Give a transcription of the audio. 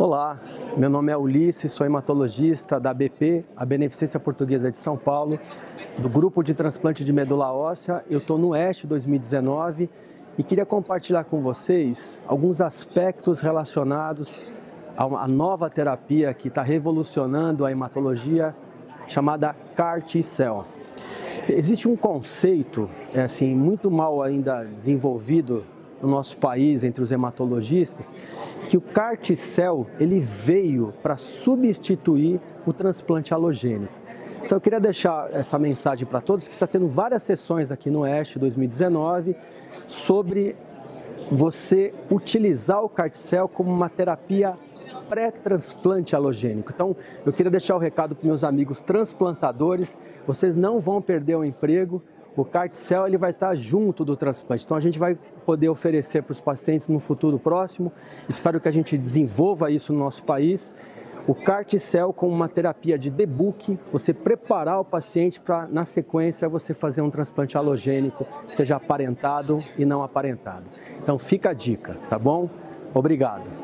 Olá, meu nome é Ulisses, sou hematologista da BP, a Beneficência Portuguesa de São Paulo, do grupo de transplante de medula óssea. Eu estou no Oeste 2019 e queria compartilhar com vocês alguns aspectos relacionados a nova terapia que está revolucionando a hematologia, chamada CAR T-cell. Existe um conceito é assim muito mal ainda desenvolvido no nosso país entre os hematologistas que o CAR T-cell ele veio para substituir o transplante halogênico. Então eu queria deixar essa mensagem para todos que está tendo várias sessões aqui no Oeste 2019 sobre você utilizar o CAR T-cell como uma terapia pré-transplante halogênico. Então, eu queria deixar o recado para meus amigos transplantadores, vocês não vão perder o emprego, o CART-cell ele vai estar junto do transplante. Então a gente vai poder oferecer para os pacientes no futuro próximo. Espero que a gente desenvolva isso no nosso país. O CART-cell como uma terapia de debug, você preparar o paciente para na sequência você fazer um transplante halogênico, seja aparentado e não aparentado. Então fica a dica, tá bom? Obrigado.